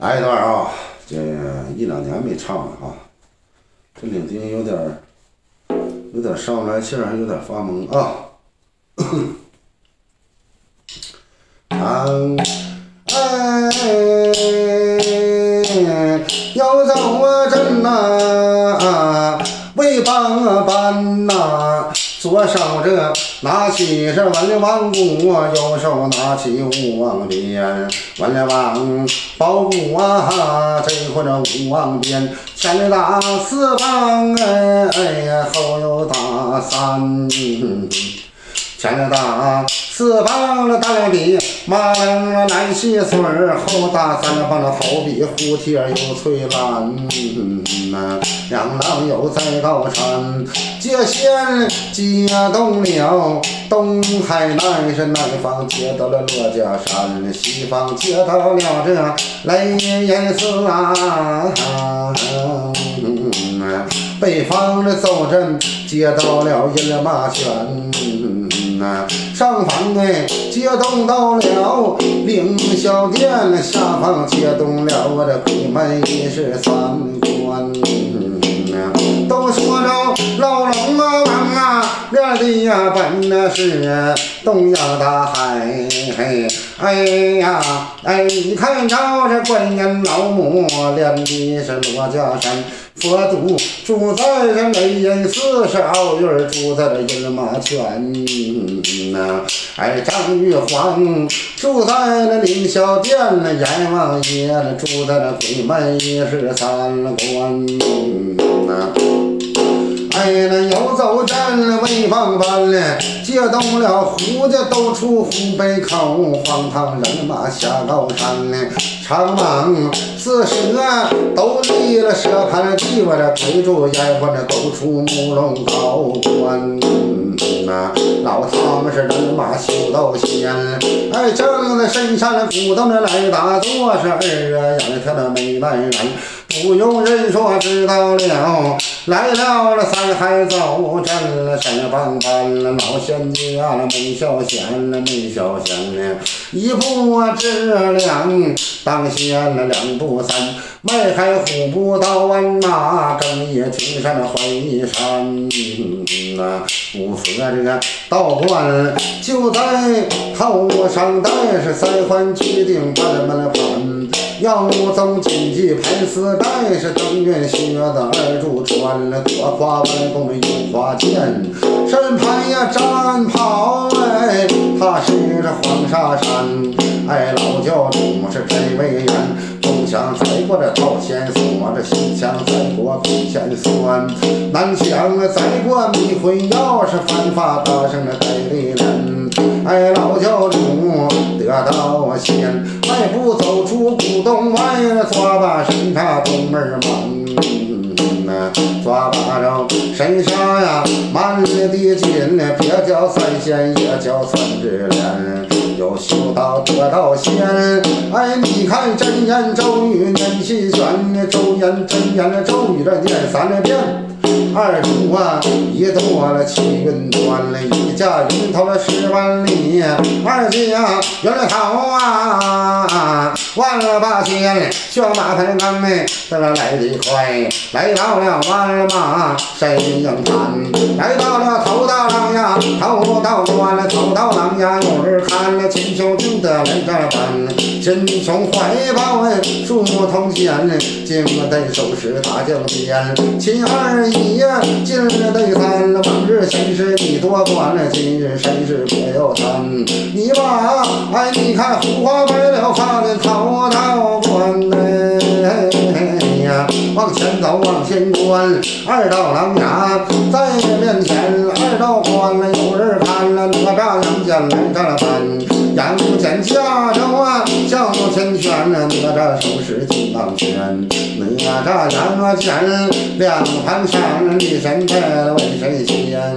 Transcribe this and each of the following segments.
来一段啊，这一两年没唱了啊，这领巾有点儿有点上不来气儿，还有点发懵啊。唱，哎，要走啊真呐，为帮搬呐，左手这拿起是文王鼓，右手拿起武王鞭，文王包鼓啊，这回这武王鞭，前面打四方哎哎呀，后又打三。前面打四棒了大两笔，马两了来细穗儿；后打三棒了好比蝴蝶又翠兰呐。两郎又在高山接线接动了东海南，是南方接到了罗家山，西方接到了这雷音寺啊。北方的走阵接到了饮马泉。上房哎，接动到了凌霄殿；下方接动了我的鬼门一是三关。都说着老龙啊王啊，面的呀本那是东洋大海。哎呀哎，你看着这观音老母，练的是罗家山。佛祖住在这雷音寺，是奥院住在这饮马泉呐。哎，张玉皇住在那凌霄殿，那阎王爷住在那鬼门十三关呐。哎，那游走阵威风班嘞，接动了胡家都出湖北口，荒唐人马下高山嘞。长蟒四蛇都立了蛇盘地，我这鬼主阎王这都出木龙高官。老他们是人马修道仙，哎，正在深山古洞那来打坐，是二啊养他那美男人，不用人说知道了。来了了三海走阵了，山方班了老仙家了没小仙了没小仙了，一步之两当先了两步三，迈开虎步到万马，更夜青山回山呐，五佛这个道观就在头上戴是三环举顶半门盘。要走金鸡盘丝带，是登元靴的二柱穿了多花弯弓有花剑，身旁呀战袍哎，他是这黄沙山，哎老教主是真威严，东墙再过这套线索，这西墙再过空线酸，南墙再过迷魂药，是翻发大声的带力人，哎老教主得道仙，迈步走出古洞外，抓把神茶东门门，抓把着身上呀满是的金，别叫三仙，也叫三只脸，有修道得道仙。哎，你看真言咒语念心玄呢，咒言真言咒语这念三遍。二主啊，一多了七运端了，一架云头了十万里，二家云头啊，万了八千，小马排鞍嘞，这来得快，来到了万马山鹰滩，来到了头道郎呀，头道关了，头道郎呀，有人看了秦琼军的来这班，秦琼怀抱哎，书同剑，今得收拾大将边，秦二爷。今日得三，往日先是你多管了，今日谁是别又贪。你把哎，你看胡花白了发的头道观哎呀，往前走往前观，二道狼牙在面前，二道关了有人看了，哪吒杨戬来这班。杨戬驾着啊，向前旋，哪吒手持金刚拳，哪吒杨戬两盘山，李神在为谁仙？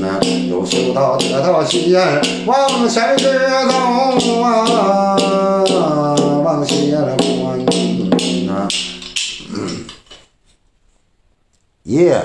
呐，有修道得道仙，往山之走啊，往邪了关呐，耶。